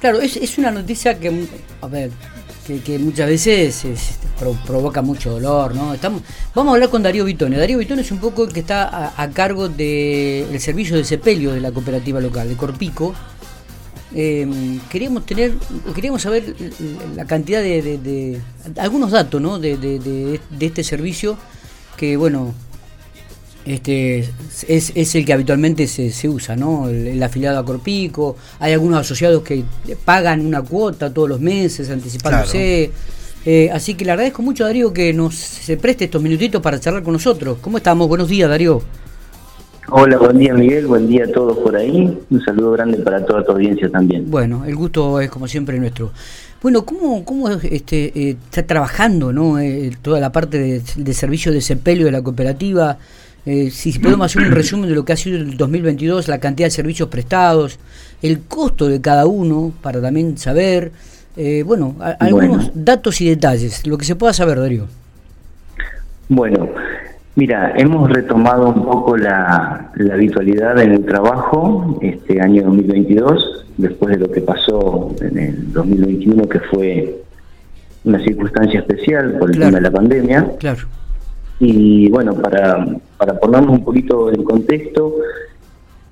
Claro, es, es una noticia que, a ver, que, muchas veces provoca mucho dolor, ¿no? Estamos, vamos a hablar con Darío Vitone. Darío Vitone es un poco el que está a, cargo del servicio de sepelio de la cooperativa local, de Corpico. Em, queríamos tener, queríamos saber la cantidad de, algunos datos, ¿no? De, de, este servicio que, bueno, este es, es, el que habitualmente se, se usa, ¿no? El, afiliado a Corpico. Hay algunos asociados que pagan una cuota todos los meses, anticipándose. Eh, así que le agradezco mucho a Darío que nos se preste estos minutitos para charlar con nosotros. ¿Cómo estamos? Buenos días, Darío. Hola, buen día Miguel, buen día a todos por ahí. Un saludo grande para toda tu audiencia también. Bueno, el gusto es como siempre nuestro. Bueno, ¿cómo, cómo este, eh, está trabajando ¿no? Eh, toda la parte de, de servicio de sepelio de la cooperativa? Eh, si podemos hacer un resumen de lo que ha sido el 2022, la cantidad de servicios prestados, el costo de cada uno, para también saber, eh, bueno, algunos datos y detalles, lo que se pueda saber, Darío. Bueno, mira, hemos retomado un poco la, habitualidad en el trabajo este año 2022, después de lo que pasó en el 2021, que fue una circunstancia especial por el tema de la pandemia. Claro. Y bueno, para, para ponernos un poquito en contexto,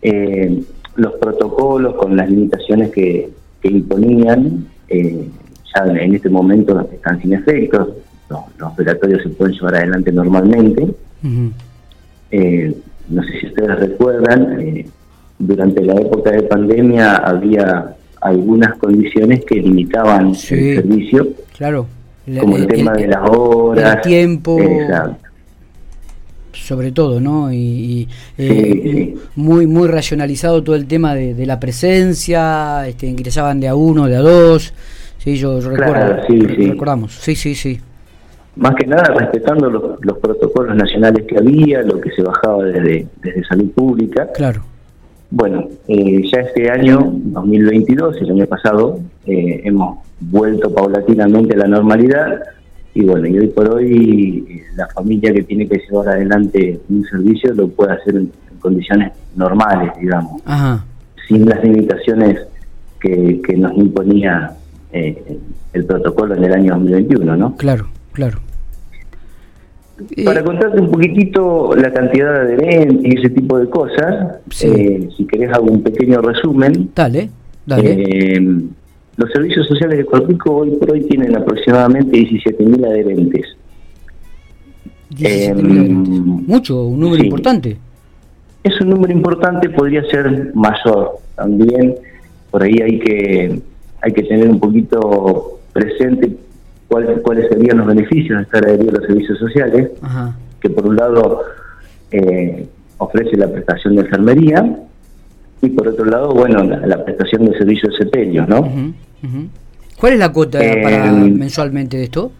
eh, los protocolos con las limitaciones que, imponían, eh, ya en este momento están sin efectos, los, operatorios se pueden llevar adelante normalmente. Eh, no sé si ustedes recuerdan, durante la época de pandemia había algunas condiciones que limitaban el servicio. Claro. Como el, tema de las horas. El tiempo sobre todo, ¿no? Y, eh, muy muy racionalizado todo el tema de, la presencia, este, ingresaban de a uno, de a dos, sí, yo, recuerdo, sí, recordamos, sí, sí, sí. Más que nada respetando los, protocolos nacionales que había, lo que se bajaba desde, desde salud pública. Claro. Bueno, eh, ya este año, 2022, el año pasado, eh, hemos vuelto paulatinamente a la normalidad y bueno, y hoy por hoy eh, la familia que tiene que llevar adelante un servicio lo puede hacer en, condiciones normales, digamos, sin las limitaciones que, que nos imponía eh, el protocolo en el año 2021, ¿no? Claro, claro. Para contarte un poquitito la cantidad de adherentes y ese tipo de cosas, eh, si querés hago un pequeño resumen. Dale, dale. Los servicios sociales de Corpico hoy por hoy tienen aproximadamente 17.000 adherentes. Eh, Mucho, un número importante. Es un número importante, podría ser mayor también. Por ahí hay que hay que tener un poquito presente cuáles cuáles serían los beneficios de estar adherido a los servicios sociales, que por un lado eh, ofrece la prestación de enfermería, y por otro lado, bueno, la, prestación de servicios de sepelio, ¿no? ¿Cuál es la cuota para eh, mensualmente de esto?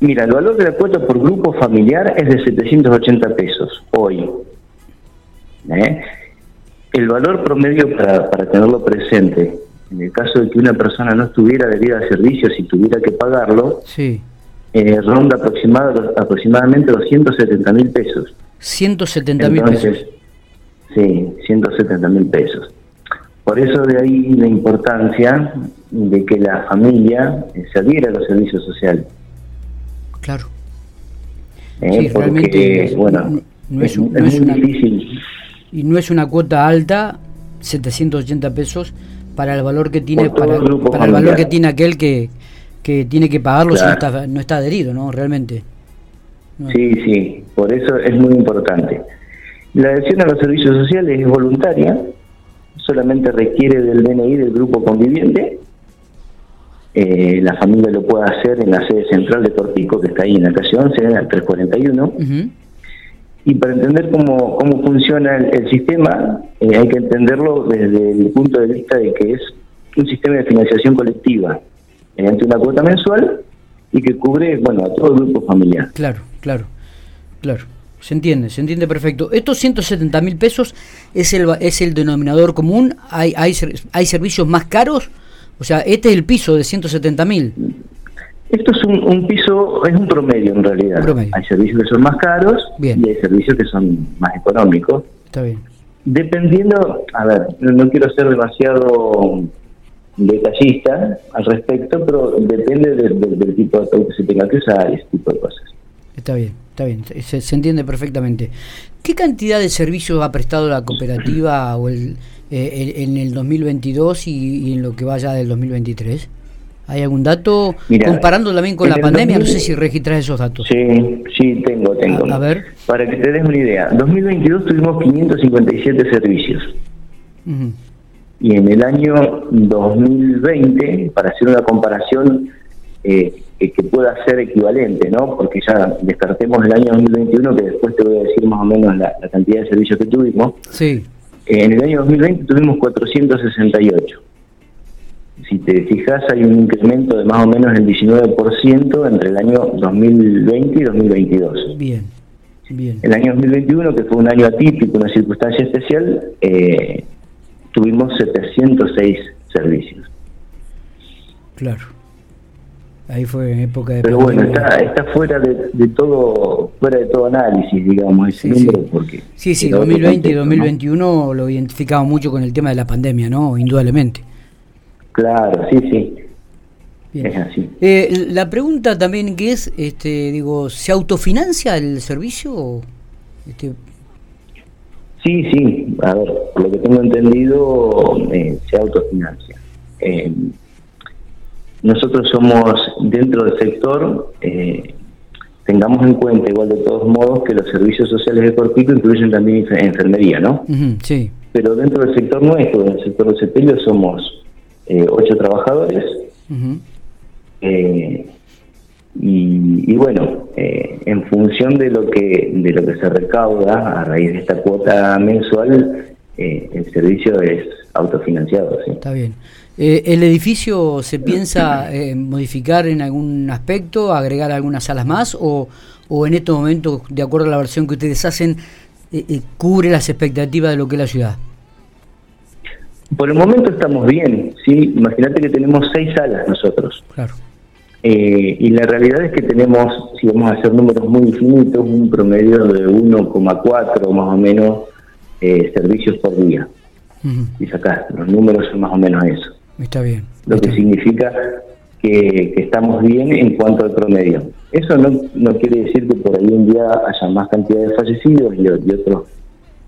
Mira, el valor de la cuota por grupo familiar es de 780 pesos hoy. ¿eh? El valor promedio para, para tenerlo presente, en el caso de que una persona no estuviera debida a servicios y tuviera que pagarlo, sí. eh, ronda aproximadamente los 170 mil pesos. 170 mil pesos. Sí, 170 mil pesos. Por eso de ahí la importancia de que la familia se adhiera a los servicios sociales. Claro. Eh, porque, bueno, no, es, muy difícil. Y no es una cuota alta, 780 pesos, para el valor que tiene para, el valor que tiene aquel que, que tiene que pagarlo si no está, no está adherido, ¿no? Realmente. Sí, sí, por eso es muy importante. La adhesión a los servicios sociales es voluntaria, solamente requiere del DNI del grupo conviviente. Eh, la familia lo puede hacer en la sede central de Torpico, que está ahí en la calle 11, en el 341. Y para entender cómo, cómo funciona el, sistema, eh, hay que entenderlo desde el punto de vista de que es un sistema de financiación colectiva, mediante una cuota mensual y que cubre bueno a todo el grupo familiar. Claro, claro, claro. Se entiende, se entiende perfecto. Estos 170 mil pesos es el, es el denominador común. ¿Hay, hay, ¿Hay servicios más caros? O sea, este es el piso de 170 mil. Esto es un, piso, es un promedio en realidad. Hay servicios que son más caros y hay servicios que son más económicos. Está bien. Dependiendo, a ver, no, quiero ser demasiado detallista al respecto, pero depende del tipo de ataúd que se tenga que usar y ese tipo de cosas. Está bien, está bien, se, entiende perfectamente. ¿Qué cantidad de servicios ha prestado la cooperativa o el, eh, en el 2022 y, en lo que vaya del 2023? ¿Hay algún dato comparando también con la pandemia? no sé si registras esos datos. Sí, sí, tengo, tengo. A, ver. Para que te des una idea, 2022 tuvimos 557 servicios. Y en el año 2020, para hacer una comparación eh, que pueda ser equivalente, ¿no? Porque ya descartemos el año 2021, que después te voy a decir más o menos la, cantidad de servicios que tuvimos. Sí. en el año 2020 tuvimos 468. Si te fijas, hay un incremento de más o menos el 19% entre el año 2020 y 2022. Bien, bien. El año 2021, que fue un año atípico, una circunstancia especial, eh, tuvimos 706 servicios. Claro. Ahí fue en época de Pero bueno, está, está fuera de, todo fuera de todo análisis, digamos, ese número porque Sí, sí, 2020 y 2021 lo identificamos mucho con el tema de la pandemia, ¿no? Indudablemente. Claro, sí, sí. Es así. Eh, la pregunta también que es, este, digo, ¿se autofinancia el servicio? Este... Sí, sí, a ver, por lo que tengo entendido, eh, se autofinancia. Eh, nosotros somos dentro del sector, eh, tengamos en cuenta igual de todos modos que los servicios sociales de Corpico incluyen también enfermería, ¿no? sí. Pero dentro del sector nuestro, en el sector de sepelio, somos eh, ocho trabajadores. Eh, y, bueno, en función de lo que de lo que se recauda a raíz de esta cuota mensual, el servicio es autofinanciado. ¿sí? Está bien. Eh, ¿El edificio se piensa eh, modificar en algún aspecto, agregar algunas salas más o, o en este momento, de acuerdo a la versión que ustedes hacen, eh, cubre las expectativas de lo que es la ciudad? Por el momento estamos bien, ¿sí? Imagínate que tenemos seis salas nosotros. Claro. y la realidad es que tenemos, si vamos a hacer números muy infinitos, un promedio de 1,4 más o menos servicios por día. Y sacás, los números son más o menos eso. Está bien. Lo que significa que, estamos bien en cuanto al promedio. Eso no, no quiere decir que por ahí un día haya más cantidad de fallecidos y, otros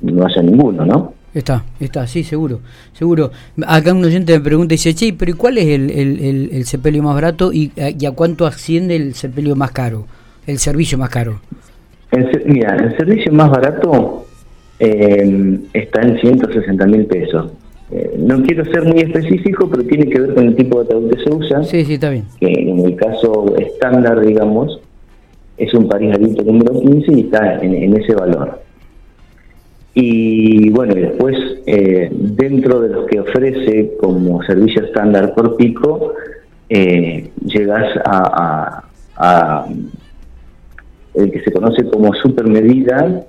no haya ninguno, ¿no? Está, está, sí, seguro, seguro. Acá un oyente me pregunta y dice, che, pero ¿cuál es el, el, el, sepelio más barato y, a cuánto asciende el sepelio más caro, el servicio más caro? mira, el servicio más barato eh, está en 160 mil pesos. Eh, no quiero ser muy específico, pero tiene que ver con el tipo de ataúd que se usa. Sí, sí, está bien. Que en el caso estándar, digamos, es un París adulto número 15 y está en, ese valor. Y bueno, y después, eh, dentro de los que ofrece como servicio estándar por pico, eh, llegas a, a, el que se conoce como supermedida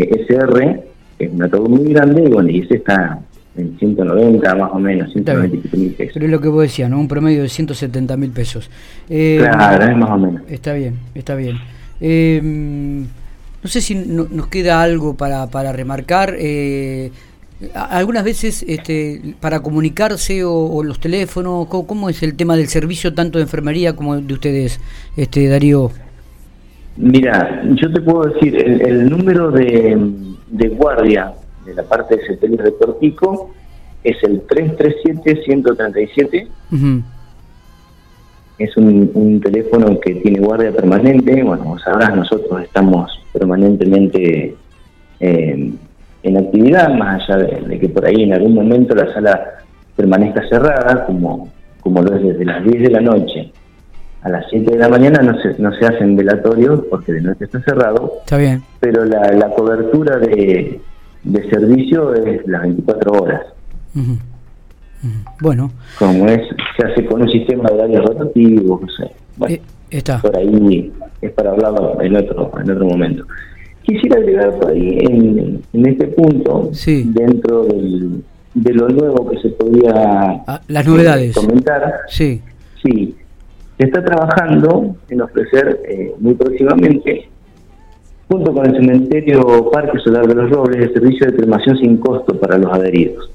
SR, que es un ataúd muy grande, y bueno, y ese está en 190 más o menos, 190 mil pesos. Pero es lo que vos decías, ¿no? Un promedio de 170 mil pesos. Eh, claro, es más o menos. Está bien, está bien. Eh, no sé si nos queda algo para, para remarcar. Eh, algunas veces este, para comunicarse o, los teléfonos, ¿cómo, es el tema del servicio tanto de enfermería como de ustedes, este Darío? Mira, yo te puedo decir, el, número de, de guardia de la parte de sepelio de Cortico es el 337-137. Es un, teléfono que tiene guardia permanente. Bueno, como sabrás, nosotros estamos permanentemente eh, en actividad, más allá de, que por ahí en algún momento la sala permanezca cerrada, como, como lo es desde las 10 de la noche a las 7 de la mañana no se, no se hacen velatorios porque de noche está cerrado. Está bien. Pero la, la cobertura de, de servicio es las 24 horas. Bueno. Como es, se hace con un sistema de horarios rotativos, no sé. Bueno, eh, está. por ahí es para hablarlo en otro, en otro momento. Quisiera agregar por ahí en, en este punto, dentro del, de lo nuevo que se podía ah, las novedades. comentar. Sí. Sí, se está trabajando en ofrecer eh, muy próximamente junto con el cementerio Parque Solar de los Robles, el servicio de cremación sin costo para los adheridos.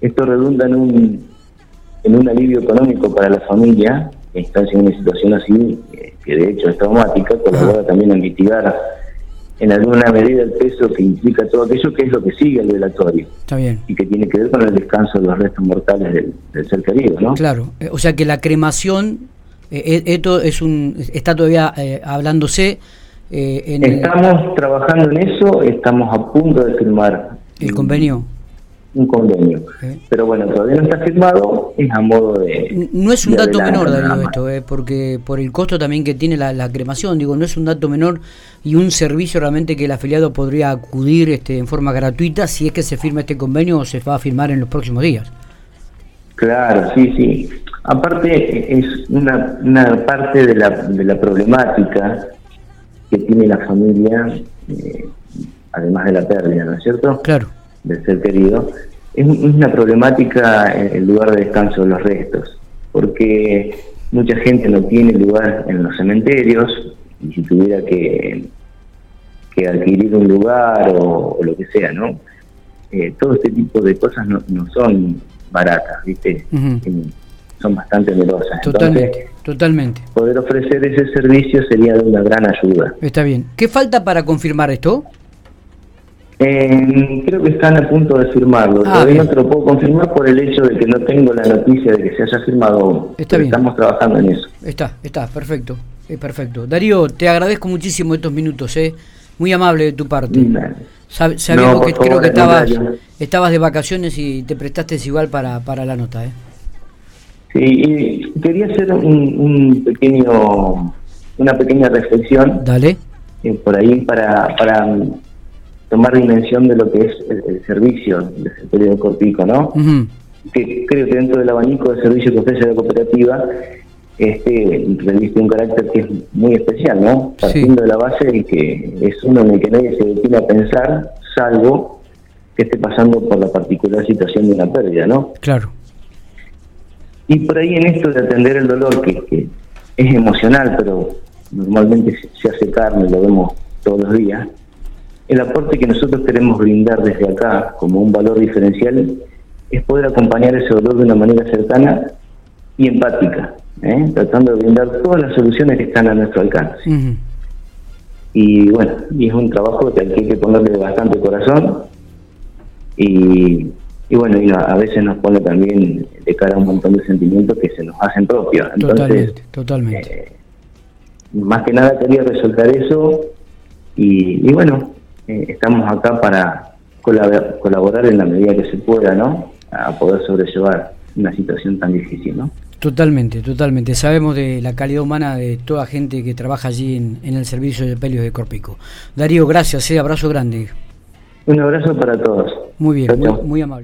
Esto redunda en un, en un alivio económico para la familia, que está en una situación así, eh, que de hecho es traumática, colabora también a mitigar en alguna medida el peso que implica todo aquello que es lo que sigue el velatorio. Está bien. Y que tiene que ver con el descanso de los restos mortales del, ser querido, ¿no? Claro, eh, o sea que la cremación, eh, esto es un, está todavía hablándose. estamos trabajando en eso, estamos a punto de firmar. ¿El convenio? Un convenio. Pero bueno, todavía no está firmado, es a modo de... No es un dato menor, Darío, esto, eh, porque por el costo también que tiene la, cremación, digo, no es un dato menor y un servicio realmente que el afiliado podría acudir este, en forma gratuita si es que se firma este convenio o se va a firmar en los próximos días. Claro, sí, sí. Aparte, es una, una parte de la, de la problemática que tiene la familia, eh, además de la pérdida, ¿no es cierto? Claro del ser querido, es una problemática el lugar de descanso de los restos, porque mucha gente no tiene lugar en los cementerios y si tuviera que, que adquirir un lugar o, lo que sea, ¿no? Eh, todo este tipo de cosas no, son baratas, ¿viste? Son bastante onerosas. Totalmente, totalmente. Poder ofrecer ese servicio sería de una gran ayuda. Está bien. ¿Qué falta para confirmar esto? Eh, creo que están a punto de firmarlo. Ah, Todavía no te lo puedo confirmar por el hecho de que no tengo la noticia de que se haya firmado. Está bien. Estamos trabajando en eso. Está, está, perfecto. Es perfecto. Darío, te agradezco muchísimo estos minutos, ¿eh? Muy amable de tu parte. sabemos que creo que estabas, estabas de vacaciones y te prestaste igual para, para la nota, ¿eh? Sí, y quería hacer un, pequeño, una pequeña reflexión. Dale. Eh, por ahí para, para tomar dimensión de lo que es el, servicio del periodo cortico, ¿no? Que creo que dentro del abanico de servicio que ofrece la cooperativa, este reviste un carácter que es muy especial, ¿no? Partiendo de la base de que es uno en el que nadie se detiene a pensar, salvo que esté pasando por la particular situación de una pérdida, ¿no? Claro. Y por ahí en esto de atender el dolor, que, que es emocional, pero normalmente se hace carne, lo vemos todos los días, el aporte que nosotros queremos brindar desde acá como un valor diferencial es poder acompañar ese dolor de una manera cercana y empática, ¿eh? tratando de brindar todas las soluciones que están a nuestro alcance. Y bueno, y es un trabajo que hay que ponerle bastante corazón y, bueno, y a, veces nos pone también de cara a un montón de sentimientos que se nos hacen propios. totalmente, totalmente. Eh, más que nada quería resaltar eso y bueno, eh, estamos acá para colaborar en la medida que se pueda, ¿no? A poder sobrellevar una situación tan difícil, ¿no? Totalmente, totalmente. Sabemos de la calidad humana de toda gente que trabaja allí en, el servicio de pelios de Corpico. Darío, gracias, eh, abrazo grande. Un abrazo para todos. Muy bien, muy amable.